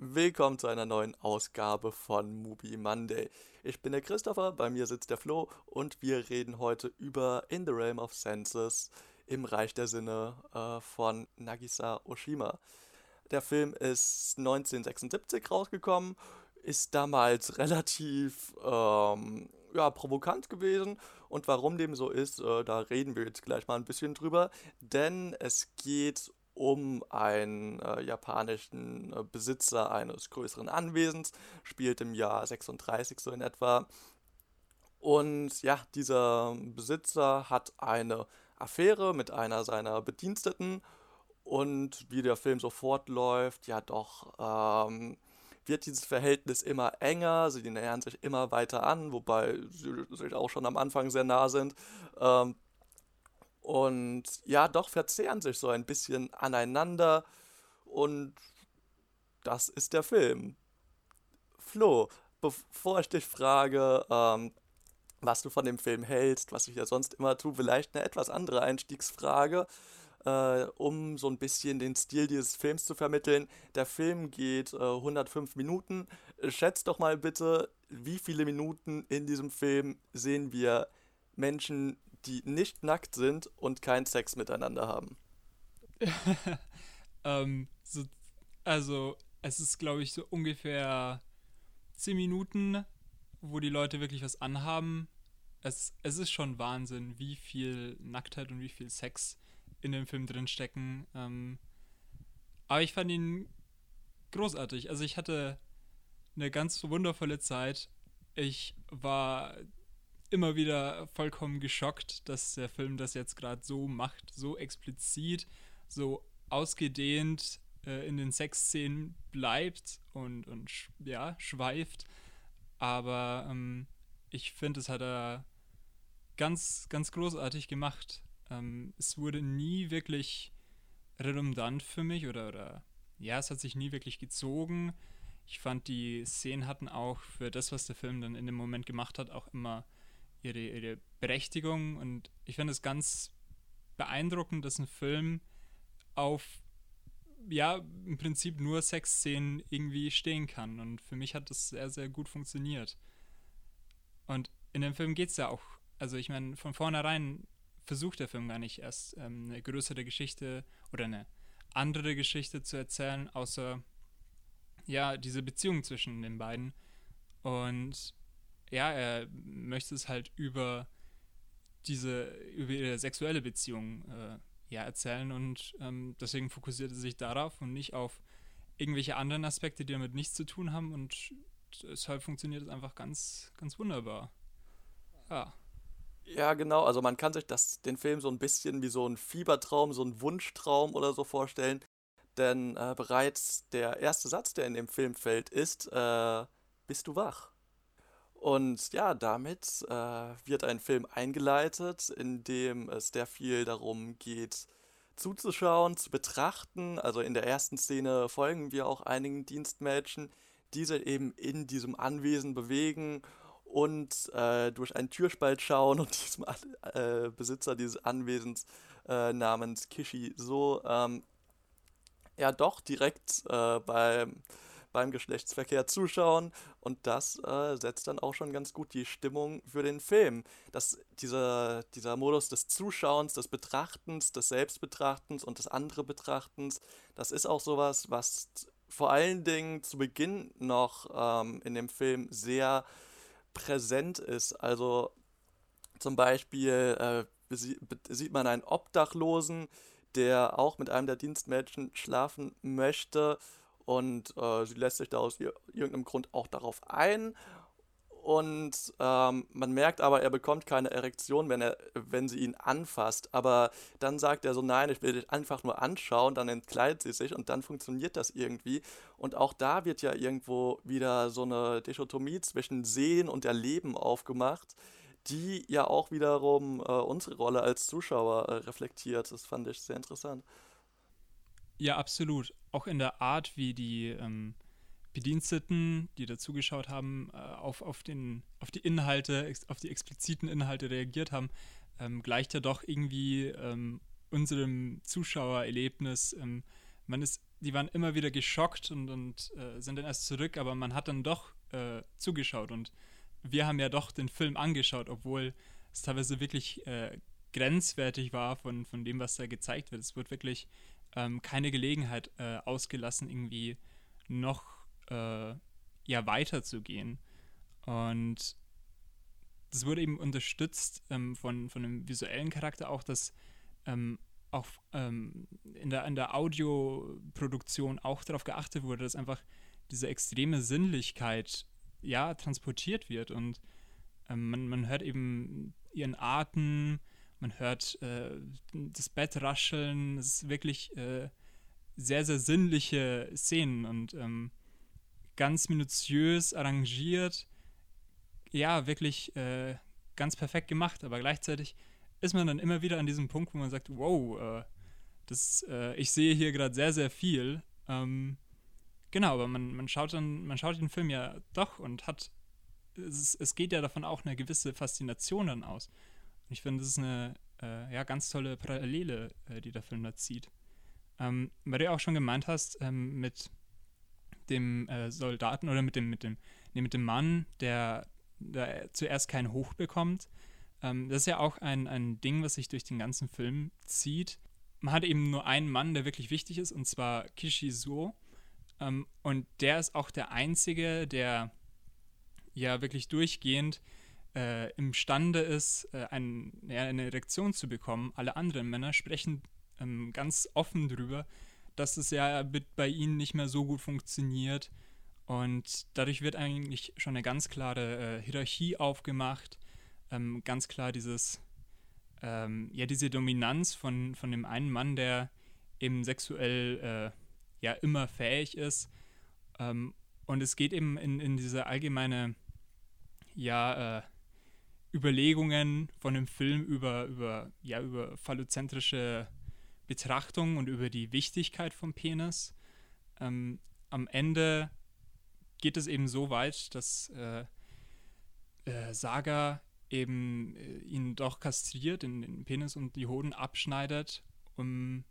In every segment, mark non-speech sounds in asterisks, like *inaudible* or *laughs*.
Willkommen zu einer neuen Ausgabe von Movie Monday. Ich bin der Christopher, bei mir sitzt der Flo und wir reden heute über In the Realm of Senses im Reich der Sinne äh, von Nagisa Oshima. Der Film ist 1976 rausgekommen, ist damals *laughs* relativ ähm, ja, provokant gewesen und warum dem so ist, äh, da reden wir jetzt gleich mal ein bisschen drüber, denn es geht um einen äh, japanischen äh, Besitzer eines größeren Anwesens, spielt im Jahr 36 so in etwa. Und ja, dieser Besitzer hat eine Affäre mit einer seiner Bediensteten und wie der Film so fortläuft, ja doch, ähm, wird dieses Verhältnis immer enger, sie nähern sich immer weiter an, wobei sie sich auch schon am Anfang sehr nah sind. Ähm, und ja, doch verzehren sich so ein bisschen aneinander. Und das ist der Film. Flo, bevor ich dich frage, ähm, was du von dem Film hältst, was ich ja sonst immer tue, vielleicht eine etwas andere Einstiegsfrage, äh, um so ein bisschen den Stil dieses Films zu vermitteln. Der Film geht äh, 105 Minuten. Schätzt doch mal bitte, wie viele Minuten in diesem Film sehen wir Menschen, die nicht nackt sind und keinen Sex miteinander haben. *laughs* ähm, so, also, es ist, glaube ich, so ungefähr 10 Minuten, wo die Leute wirklich was anhaben. Es, es ist schon Wahnsinn, wie viel Nacktheit und wie viel Sex in dem Film drin stecken. Ähm, aber ich fand ihn großartig. Also ich hatte eine ganz wundervolle Zeit. Ich war immer wieder vollkommen geschockt, dass der Film das jetzt gerade so macht, so explizit, so ausgedehnt äh, in den Sexszenen bleibt und, und ja, schweift. Aber ähm, ich finde, es hat er ganz, ganz großartig gemacht. Ähm, es wurde nie wirklich redundant für mich oder, oder ja, es hat sich nie wirklich gezogen. Ich fand, die Szenen hatten auch für das, was der Film dann in dem Moment gemacht hat, auch immer ihre, ihre Berechtigung. Und ich finde es ganz beeindruckend, dass ein Film auf ja, im Prinzip nur Sexszenen irgendwie stehen kann. Und für mich hat das sehr, sehr gut funktioniert. Und in dem Film geht es ja auch, also ich meine, von vornherein versucht der Film gar nicht erst ähm, eine größere Geschichte oder eine andere Geschichte zu erzählen, außer ja, diese Beziehung zwischen den beiden. Und ja, er möchte es halt über diese, über ihre sexuelle Beziehung äh, ja, erzählen und ähm, deswegen fokussiert er sich darauf und nicht auf irgendwelche anderen Aspekte, die damit nichts zu tun haben und deshalb funktioniert es einfach ganz, ganz wunderbar. Ja. Ja, genau. Also man kann sich das, den Film so ein bisschen wie so ein Fiebertraum, so ein Wunschtraum oder so vorstellen. Denn äh, bereits der erste Satz, der in dem Film fällt, ist, äh, bist du wach? Und ja, damit äh, wird ein Film eingeleitet, in dem es sehr viel darum geht, zuzuschauen, zu betrachten. Also in der ersten Szene folgen wir auch einigen Dienstmädchen, die sich eben in diesem Anwesen bewegen und äh, durch einen Türspalt schauen und *laughs* diesem äh, Besitzer dieses Anwesens äh, namens Kishi so ähm, ja doch direkt äh, beim beim Geschlechtsverkehr zuschauen und das äh, setzt dann auch schon ganz gut die Stimmung für den Film. Das, dieser, dieser Modus des Zuschauens, des Betrachtens, des Selbstbetrachtens und des andere Betrachtens, das ist auch sowas, was vor allen Dingen zu Beginn noch ähm, in dem Film sehr präsent ist. Also zum Beispiel äh, sieht man einen Obdachlosen, der auch mit einem der Dienstmädchen schlafen möchte und äh, sie lässt sich da aus irgendeinem Grund auch darauf ein. Und ähm, man merkt aber, er bekommt keine Erektion, wenn, er, wenn sie ihn anfasst. Aber dann sagt er so, nein, ich will dich einfach nur anschauen, dann entkleidet sie sich und dann funktioniert das irgendwie. Und auch da wird ja irgendwo wieder so eine Dichotomie zwischen Sehen und Erleben aufgemacht, die ja auch wiederum äh, unsere Rolle als Zuschauer äh, reflektiert. Das fand ich sehr interessant. Ja, absolut. Auch in der Art, wie die ähm, Bediensteten, die dazugeschaut haben, äh, auf, auf, den, auf die Inhalte, auf die expliziten Inhalte reagiert haben, ähm, gleicht ja doch irgendwie ähm, unserem Zuschauererlebnis. Ähm, man ist die waren immer wieder geschockt und, und äh, sind dann erst zurück, aber man hat dann doch äh, zugeschaut und wir haben ja doch den Film angeschaut, obwohl es teilweise wirklich äh, grenzwertig war von, von dem, was da gezeigt wird. Es wird wirklich ähm, keine Gelegenheit äh, ausgelassen, irgendwie noch äh, ja weiterzugehen. Und das wurde eben unterstützt ähm, von, von einem visuellen Charakter auch, dass ähm, auch ähm, in, der, in der Audioproduktion auch darauf geachtet wurde, dass einfach diese extreme Sinnlichkeit ja transportiert wird und ähm, man, man hört eben ihren Atem, man hört äh, das Bett rascheln, es ist wirklich äh, sehr, sehr sinnliche Szenen und ähm, ganz minutiös arrangiert, ja, wirklich äh, ganz perfekt gemacht, aber gleichzeitig ist man dann immer wieder an diesem Punkt, wo man sagt, wow, äh, das, äh, ich sehe hier gerade sehr, sehr viel. Ähm, genau, aber man, man schaut dann, man schaut den Film ja doch und hat, es, es geht ja davon auch eine gewisse Faszination dann aus. Und ich finde, das ist eine äh, ja, ganz tolle Parallele, äh, die der Film da zieht. Ähm, weil du ja auch schon gemeint hast, ähm, mit dem äh, Soldaten oder mit dem, mit dem, nee, mit dem Mann, der, der zuerst keinen Hoch bekommt, ähm, das ist ja auch ein, ein Ding, was sich durch den ganzen Film zieht. Man hat eben nur einen Mann, der wirklich wichtig ist, und zwar Kishizuo. Ähm, und der ist auch der Einzige, der ja wirklich durchgehend äh, imstande ist, äh, ein, ja, eine Erektion zu bekommen. Alle anderen Männer sprechen ähm, ganz offen darüber, dass es ja bei ihnen nicht mehr so gut funktioniert. Und dadurch wird eigentlich schon eine ganz klare äh, Hierarchie aufgemacht ähm, ganz klar dieses, ähm, ja, diese Dominanz von, von dem einen Mann, der eben sexuell äh, ja immer fähig ist. Ähm, und es geht eben in, in diese allgemeine, ja, äh, Überlegungen von dem Film über, über, ja, über phallozentrische Betrachtung und über die Wichtigkeit vom Penis. Ähm, am Ende geht es eben so weit, dass äh, äh, Saga eben äh, ihn doch kastriert, den, den, Penis und die Hoden abschneidet, um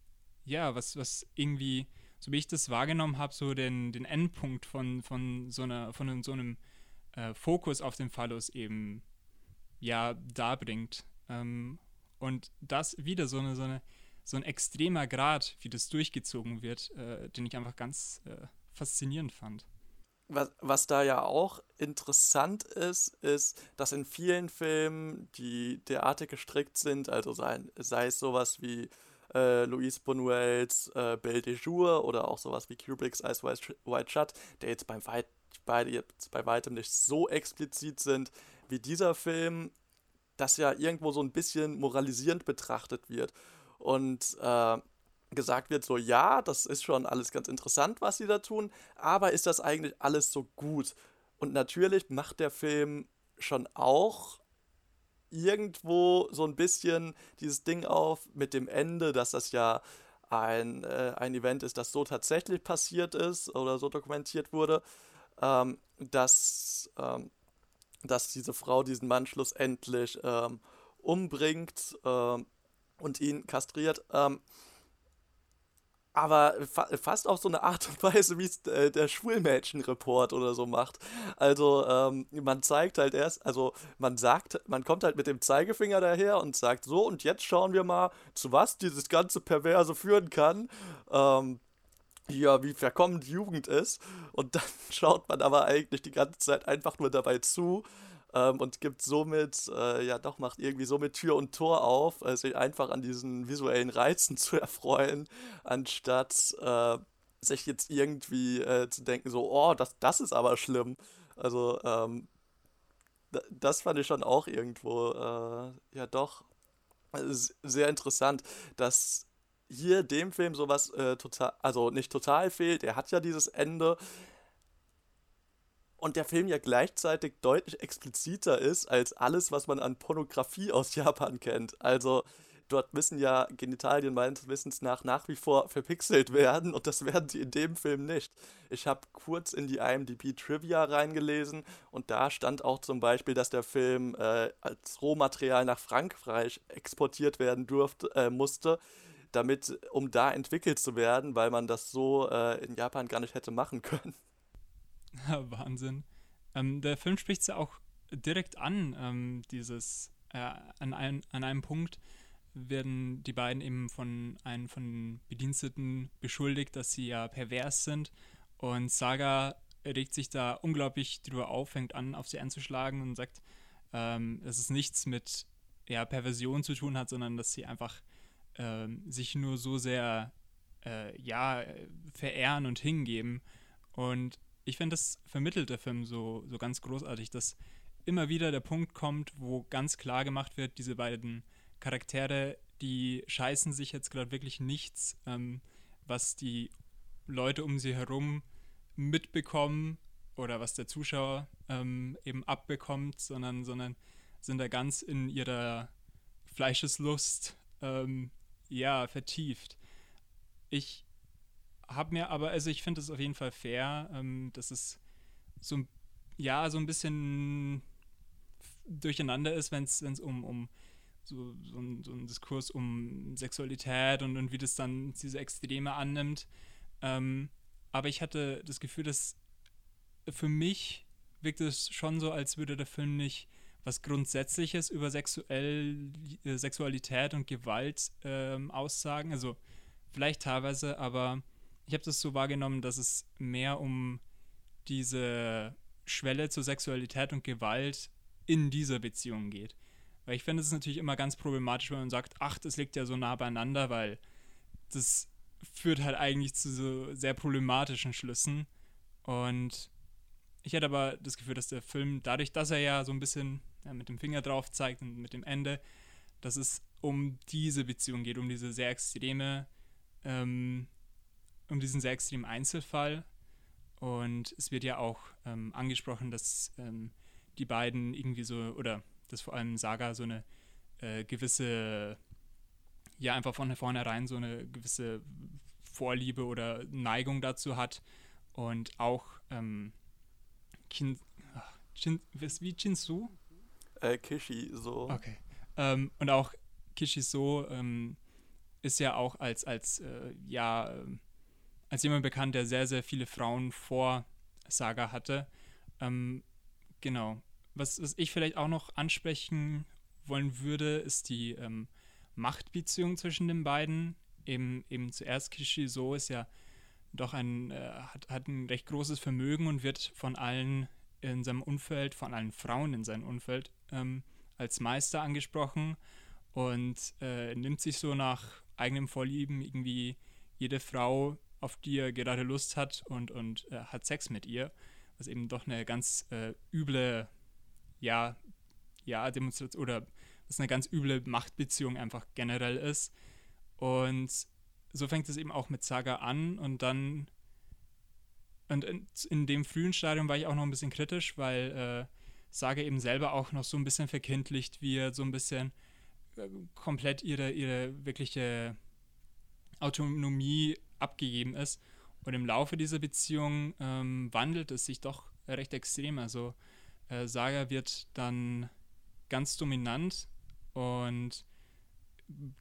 ja, was, was irgendwie, so wie ich das wahrgenommen habe, so den, den Endpunkt von, von so einer, von so einem äh, Fokus auf den Phallus eben ja darbringt. Ähm, und das wieder so eine, so eine, so ein extremer Grad, wie das durchgezogen wird, äh, den ich einfach ganz äh, faszinierend fand was, was da ja auch interessant ist, ist, dass in vielen Filmen, die derartig gestrickt sind, also sei, sei es sowas wie äh, Louise Buñuels äh, Belle de Jour oder auch sowas wie Kubricks Eyes White Shut, der jetzt beim Weit, beide jetzt bei weitem nicht so explizit sind wie dieser Film, das ja irgendwo so ein bisschen moralisierend betrachtet wird. Und äh, gesagt wird, so ja, das ist schon alles ganz interessant, was sie da tun, aber ist das eigentlich alles so gut? Und natürlich macht der Film schon auch irgendwo so ein bisschen dieses Ding auf mit dem Ende, dass das ja ein, äh, ein Event ist, das so tatsächlich passiert ist oder so dokumentiert wurde, ähm, dass, ähm, dass diese Frau diesen Mann schlussendlich ähm, umbringt ähm, und ihn kastriert. Ähm, aber fa fast auf so eine Art und *laughs* Weise, wie es äh, der Schulmädchenreport oder so macht. Also ähm, man zeigt halt erst, also man sagt, man kommt halt mit dem Zeigefinger daher und sagt so und jetzt schauen wir mal, zu was dieses ganze Perverse führen kann. Ähm, ja, wie verkommen die Jugend ist. Und dann *laughs* schaut man aber eigentlich die ganze Zeit einfach nur dabei zu ähm, und gibt somit, äh, ja doch, macht irgendwie somit Tür und Tor auf, äh, sich einfach an diesen visuellen Reizen *laughs* zu erfreuen, anstatt äh, sich jetzt irgendwie äh, zu denken, so, oh, das, das ist aber schlimm. Also, ähm, das fand ich schon auch irgendwo, äh, ja doch, sehr interessant, dass hier dem Film sowas äh, total, also nicht total fehlt. Er hat ja dieses Ende, und der Film ja gleichzeitig deutlich expliziter ist als alles, was man an Pornografie aus Japan kennt. Also dort müssen ja Genitalien meines Wissens nach nach wie vor verpixelt werden und das werden sie in dem Film nicht. Ich habe kurz in die IMDb Trivia reingelesen und da stand auch zum Beispiel, dass der Film äh, als Rohmaterial nach Frankreich exportiert werden durfte, äh, musste damit, um da entwickelt zu werden, weil man das so äh, in Japan gar nicht hätte machen können. *laughs* Wahnsinn. Ähm, der Film spricht es ja auch direkt an, ähm, dieses, äh, an, ein, an einem Punkt werden die beiden eben von einem von Bediensteten beschuldigt, dass sie ja pervers sind. Und Saga regt sich da unglaublich drüber auf, fängt an, auf sie anzuschlagen und sagt, ähm, dass es nichts mit ja, Perversion zu tun hat, sondern dass sie einfach ähm, sich nur so sehr äh, ja, verehren und hingeben. Und ich finde, das vermittelt der Film so, so ganz großartig, dass immer wieder der Punkt kommt, wo ganz klar gemacht wird, diese beiden Charaktere, die scheißen sich jetzt gerade wirklich nichts, ähm, was die Leute um sie herum mitbekommen oder was der Zuschauer ähm, eben abbekommt, sondern, sondern sind da ganz in ihrer Fleischeslust ähm, ja, vertieft. Ich habe mir aber, also ich finde es auf jeden Fall fair, ähm, dass es so, ja, so ein bisschen durcheinander ist, wenn es um, um so, so, ein, so ein Diskurs um Sexualität und, und wie das dann diese Extreme annimmt. Ähm, aber ich hatte das Gefühl, dass für mich wirkt es schon so, als würde der Film nicht was Grundsätzliches über sexuell, äh, Sexualität und Gewalt ähm, aussagen. Also vielleicht teilweise, aber ich habe das so wahrgenommen, dass es mehr um diese Schwelle zur Sexualität und Gewalt in dieser Beziehung geht. Weil ich finde, es ist natürlich immer ganz problematisch, wenn man sagt, ach, das liegt ja so nah beieinander, weil das führt halt eigentlich zu so sehr problematischen Schlüssen. Und ich hätte aber das Gefühl, dass der Film, dadurch, dass er ja so ein bisschen ja, mit dem Finger drauf zeigt und mit dem Ende, dass es um diese Beziehung geht, um diese sehr extreme, ähm, um diesen sehr extremen Einzelfall. Und es wird ja auch ähm, angesprochen, dass ähm, die beiden irgendwie so, oder dass vor allem Saga so eine äh, gewisse, ja, einfach von vornherein so eine gewisse Vorliebe oder Neigung dazu hat und auch ähm, Kin, ach, Chin, wie Chinsu? Äh, Kishi so. Okay. Ähm, und auch Kishi so ähm, ist ja auch als, als äh, ja, ähm, als jemand bekannt, der sehr, sehr viele Frauen vor Saga hatte. Ähm, genau was, was ich vielleicht auch noch ansprechen wollen würde, ist die ähm, Machtbeziehung zwischen den beiden. Eben, eben zuerst Kishizo ist ja doch ein, äh, hat, hat ein recht großes Vermögen und wird von allen in seinem Umfeld, von allen Frauen in seinem Umfeld ähm, als Meister angesprochen und äh, nimmt sich so nach eigenem Vorlieben irgendwie jede Frau, auf die er gerade Lust hat und, und äh, hat Sex mit ihr, was eben doch eine ganz äh, üble ja, ja, Demonstration oder was eine ganz üble Machtbeziehung einfach generell ist. Und so fängt es eben auch mit Saga an und dann und in, in, dem frühen Stadium war ich auch noch ein bisschen kritisch, weil äh, Saga eben selber auch noch so ein bisschen verkindlicht wird, so ein bisschen äh, komplett ihre, ihre wirkliche Autonomie abgegeben ist. Und im Laufe dieser Beziehung ähm, wandelt es sich doch recht extrem. Also äh, Saga wird dann ganz dominant und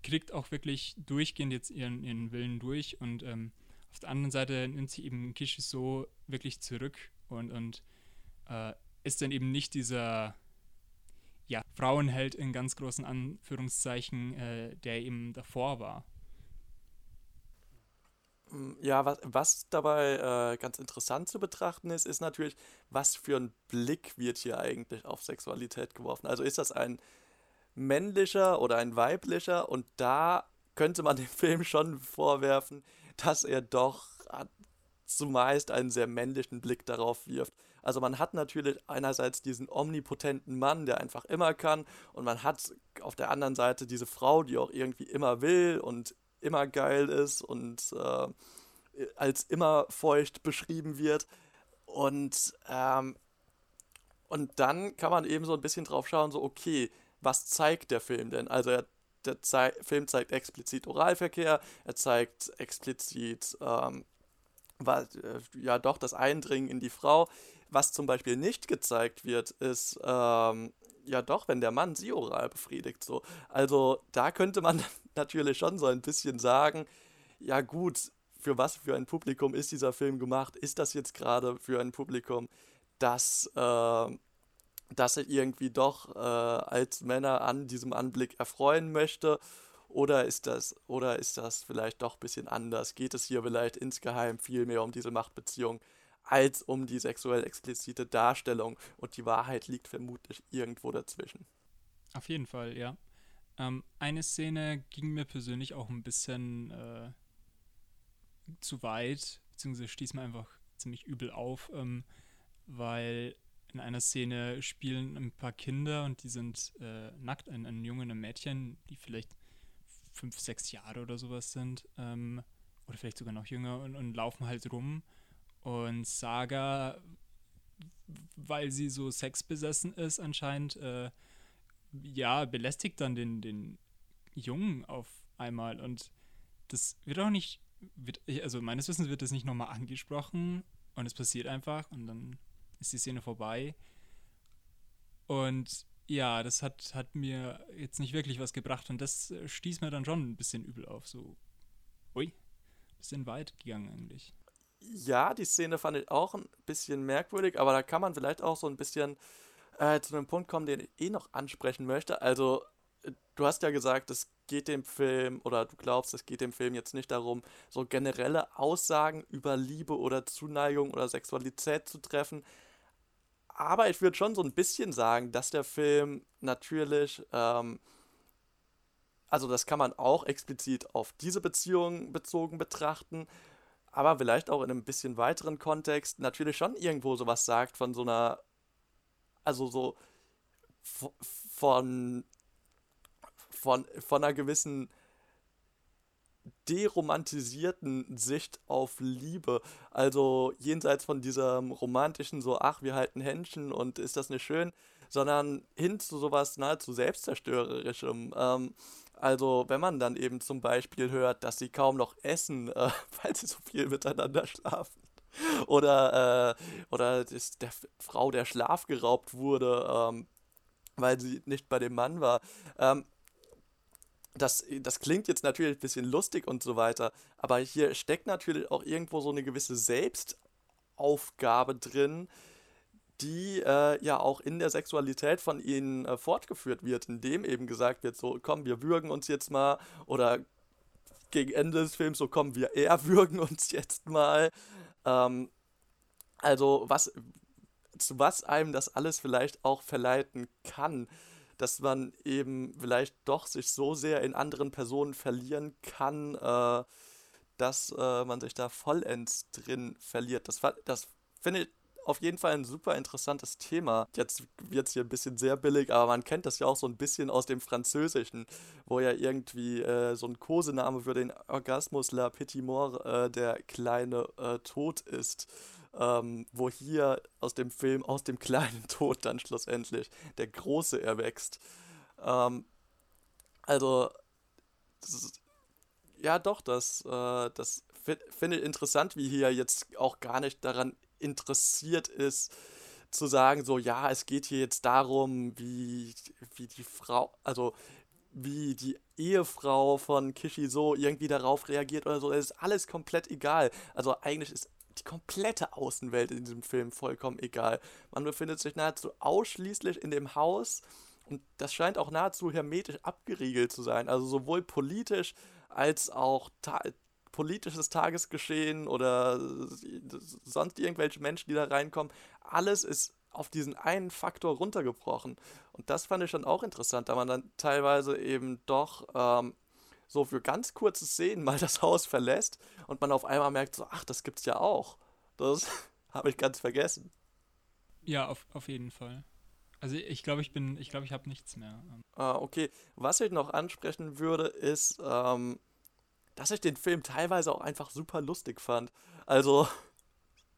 kriegt auch wirklich durchgehend jetzt ihren, ihren Willen durch und ähm, auf der anderen Seite nimmt sie eben Kishi so wirklich zurück und, und äh, ist dann eben nicht dieser ja, Frauenheld in ganz großen Anführungszeichen, äh, der eben davor war. Ja, was, was dabei äh, ganz interessant zu betrachten ist, ist natürlich, was für ein Blick wird hier eigentlich auf Sexualität geworfen. Also ist das ein männlicher oder ein weiblicher? Und da könnte man *laughs* dem Film schon vorwerfen, dass er doch zumeist einen sehr männlichen Blick darauf wirft. Also man hat natürlich einerseits diesen omnipotenten Mann, der einfach immer kann, und man hat auf der anderen Seite diese Frau, die auch irgendwie immer will und immer geil ist und äh, als immer feucht beschrieben wird. Und, ähm, und dann kann man eben so ein bisschen drauf schauen, so, okay, was zeigt der Film denn? Also er, der Zei Film zeigt explizit Oralverkehr, er zeigt explizit, ähm, was, äh, ja doch, das Eindringen in die Frau. Was zum Beispiel nicht gezeigt wird, ist ähm, ja doch, wenn der Mann sie oral befriedigt, so. Also da könnte man *laughs* natürlich schon so ein bisschen sagen, ja gut, für was für ein Publikum ist dieser Film gemacht? Ist das jetzt gerade für ein Publikum, das, äh, das sich irgendwie doch äh, als Männer an diesem Anblick erfreuen möchte? Oder ist das, oder ist das vielleicht doch ein bisschen anders? Geht es hier vielleicht insgeheim viel mehr um diese Machtbeziehung als um die sexuell explizite Darstellung? Und die Wahrheit liegt vermutlich irgendwo dazwischen. Auf jeden Fall, ja. Ähm, eine Szene ging mir persönlich auch ein bisschen äh, zu weit, beziehungsweise stieß mir einfach ziemlich übel auf, ähm, weil in einer Szene spielen ein paar Kinder und die sind äh, nackt, ein, ein Junge und ein Mädchen, die vielleicht fünf, sechs Jahre oder sowas sind, ähm, oder vielleicht sogar noch jünger und, und laufen halt rum. Und Saga, weil sie so sexbesessen ist anscheinend, äh, ja, belästigt dann den, den Jungen auf einmal. Und das wird auch nicht, wird, also meines Wissens wird das nicht nochmal angesprochen und es passiert einfach und dann ist die Szene vorbei. Und ja, das hat, hat mir jetzt nicht wirklich was gebracht und das stieß mir dann schon ein bisschen übel auf. So, ui, bisschen weit gegangen eigentlich. Ja, die Szene fand ich auch ein bisschen merkwürdig, aber da kann man vielleicht auch so ein bisschen äh, zu einem Punkt kommen, den ich eh noch ansprechen möchte. Also, äh, du hast ja gesagt, es geht dem Film, oder du glaubst, es geht dem Film jetzt nicht darum, so generelle Aussagen über Liebe oder Zuneigung oder Sexualität zu treffen, aber ich würde schon so ein bisschen sagen, dass der Film natürlich, ähm, also das kann man auch explizit auf diese Beziehung bezogen betrachten, aber vielleicht auch in einem bisschen weiteren Kontext natürlich schon irgendwo sowas sagt von so einer, also so von, von, von einer gewissen deromantisierten Sicht auf Liebe. Also jenseits von diesem romantischen, so, ach, wir halten Händchen und ist das nicht schön, sondern hin zu sowas nahezu selbstzerstörerischem. Ähm, also, wenn man dann eben zum Beispiel hört, dass sie kaum noch essen, äh, *laughs* weil sie so viel miteinander schlafen. Oder, äh, oder ist der Frau der Schlaf geraubt wurde, ähm, weil sie nicht bei dem Mann war. Ähm, das, das klingt jetzt natürlich ein bisschen lustig und so weiter, aber hier steckt natürlich auch irgendwo so eine gewisse Selbstaufgabe drin, die äh, ja auch in der Sexualität von ihnen äh, fortgeführt wird, indem eben gesagt wird, so komm, wir würgen uns jetzt mal oder gegen Ende des Films so komm, wir erwürgen uns jetzt mal. Ähm, also was, zu was einem das alles vielleicht auch verleiten kann dass man eben vielleicht doch sich so sehr in anderen Personen verlieren kann, äh, dass äh, man sich da vollends drin verliert. Das, das finde ich auf jeden Fall ein super interessantes Thema. Jetzt wird es hier ein bisschen sehr billig, aber man kennt das ja auch so ein bisschen aus dem Französischen, wo ja irgendwie äh, so ein Kosename für den Orgasmus La Petit Mort äh, der kleine äh, Tod ist ähm, wo hier aus dem Film, aus dem kleinen *laughs* Tod dann schlussendlich der Große erwächst. Ähm, also, ist, ja doch, das, äh, das finde ich interessant, wie hier jetzt auch gar nicht daran interessiert ist, zu sagen, so, ja, es geht hier jetzt darum, wie, wie die Frau, also wie die Ehefrau von Kishi so irgendwie darauf reagiert oder so, es ist alles komplett egal. Also eigentlich ist die komplette Außenwelt in diesem Film vollkommen egal. Man befindet sich nahezu ausschließlich in dem Haus und das scheint auch nahezu hermetisch abgeriegelt zu sein. Also sowohl politisch als auch politisches Tagesgeschehen oder sonst irgendwelche Menschen, die da reinkommen. Alles ist auf diesen einen Faktor runtergebrochen. Und das fand ich schon auch interessant, da man dann teilweise eben doch ähm, so für ganz kurze Szenen mal *laughs* das Haus verlässt und man auf einmal merkt, so, ach, das gibt's ja auch. Das *laughs* habe ich ganz vergessen. Ja, auf, auf jeden Fall. Also ich glaube, ich bin, ich glaube, ich habe nichts mehr. Ah, okay. Was ich noch ansprechen würde, ist, ähm, dass ich den Film teilweise auch einfach super lustig fand. Also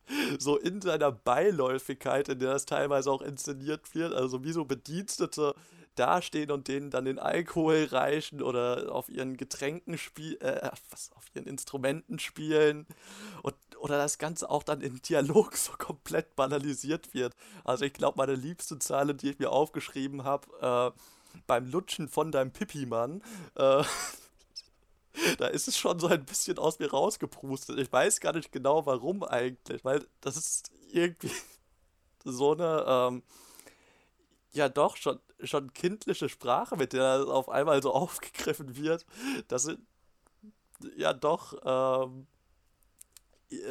*laughs* so in seiner Beiläufigkeit, in der das teilweise auch inszeniert wird, also wie so Bedienstete dastehen und denen dann den Alkohol reichen oder auf ihren Getränken spielen, äh, was, auf ihren Instrumenten spielen und, oder das Ganze auch dann in Dialog so komplett banalisiert wird. Also ich glaube, meine liebste Zeile, die ich mir aufgeschrieben habe, äh, beim Lutschen von deinem Pipi-Mann, äh, *laughs* da ist es schon so ein bisschen aus mir rausgeprustet. Ich weiß gar nicht genau, warum eigentlich, weil das ist irgendwie *laughs* so eine, ähm, ja doch, schon, schon kindliche Sprache, mit der auf einmal so *laughs* aufgegriffen wird, dass es ja doch, ähm,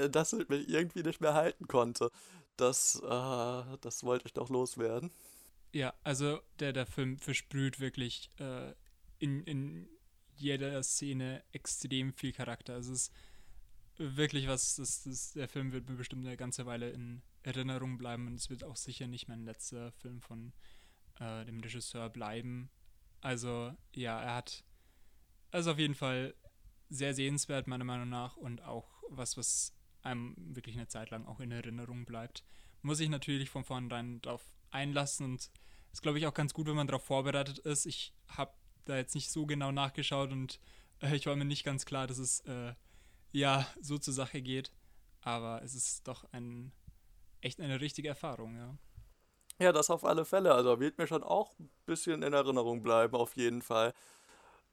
dass ich mich irgendwie nicht mehr halten konnte. Das, äh, das wollte ich doch loswerden. Ja, also der, der Film versprüht wirklich äh, in, in jeder Szene extrem viel Charakter. Es ist wirklich was, das, das, der Film wird mir bestimmt eine ganze Weile in Erinnerung bleiben und es wird auch sicher nicht mein letzter Film von äh, dem Regisseur bleiben. Also ja, er hat also auf jeden Fall sehr sehenswert meiner Meinung nach und auch was, was einem wirklich eine Zeit lang auch in Erinnerung bleibt. Muss ich natürlich von vornherein darauf einlassen und ist glaube ich auch ganz gut, wenn man darauf vorbereitet ist. Ich habe da jetzt nicht so genau nachgeschaut und äh, ich war mir nicht ganz klar, dass es äh, ja so zur Sache geht. Aber es ist doch ein echt eine richtige Erfahrung, ja. Ja, das auf alle Fälle. Also wird mir schon auch ein bisschen in Erinnerung bleiben, auf jeden Fall.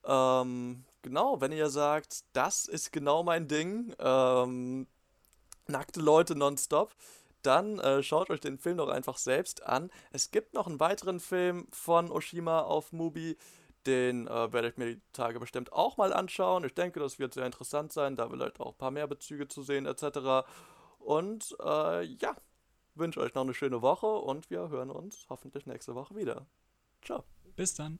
Ähm, genau, wenn ihr sagt, das ist genau mein Ding, ähm, nackte Leute nonstop, dann äh, schaut euch den Film doch einfach selbst an. Es gibt noch einen weiteren Film von Oshima auf Mubi, den äh, werde ich mir die Tage bestimmt auch mal anschauen. Ich denke, das wird sehr interessant sein, da vielleicht auch ein paar mehr Bezüge zu sehen etc. Und äh, ja, wünsche euch noch eine schöne Woche und wir hören uns hoffentlich nächste Woche wieder. Ciao. Bis dann.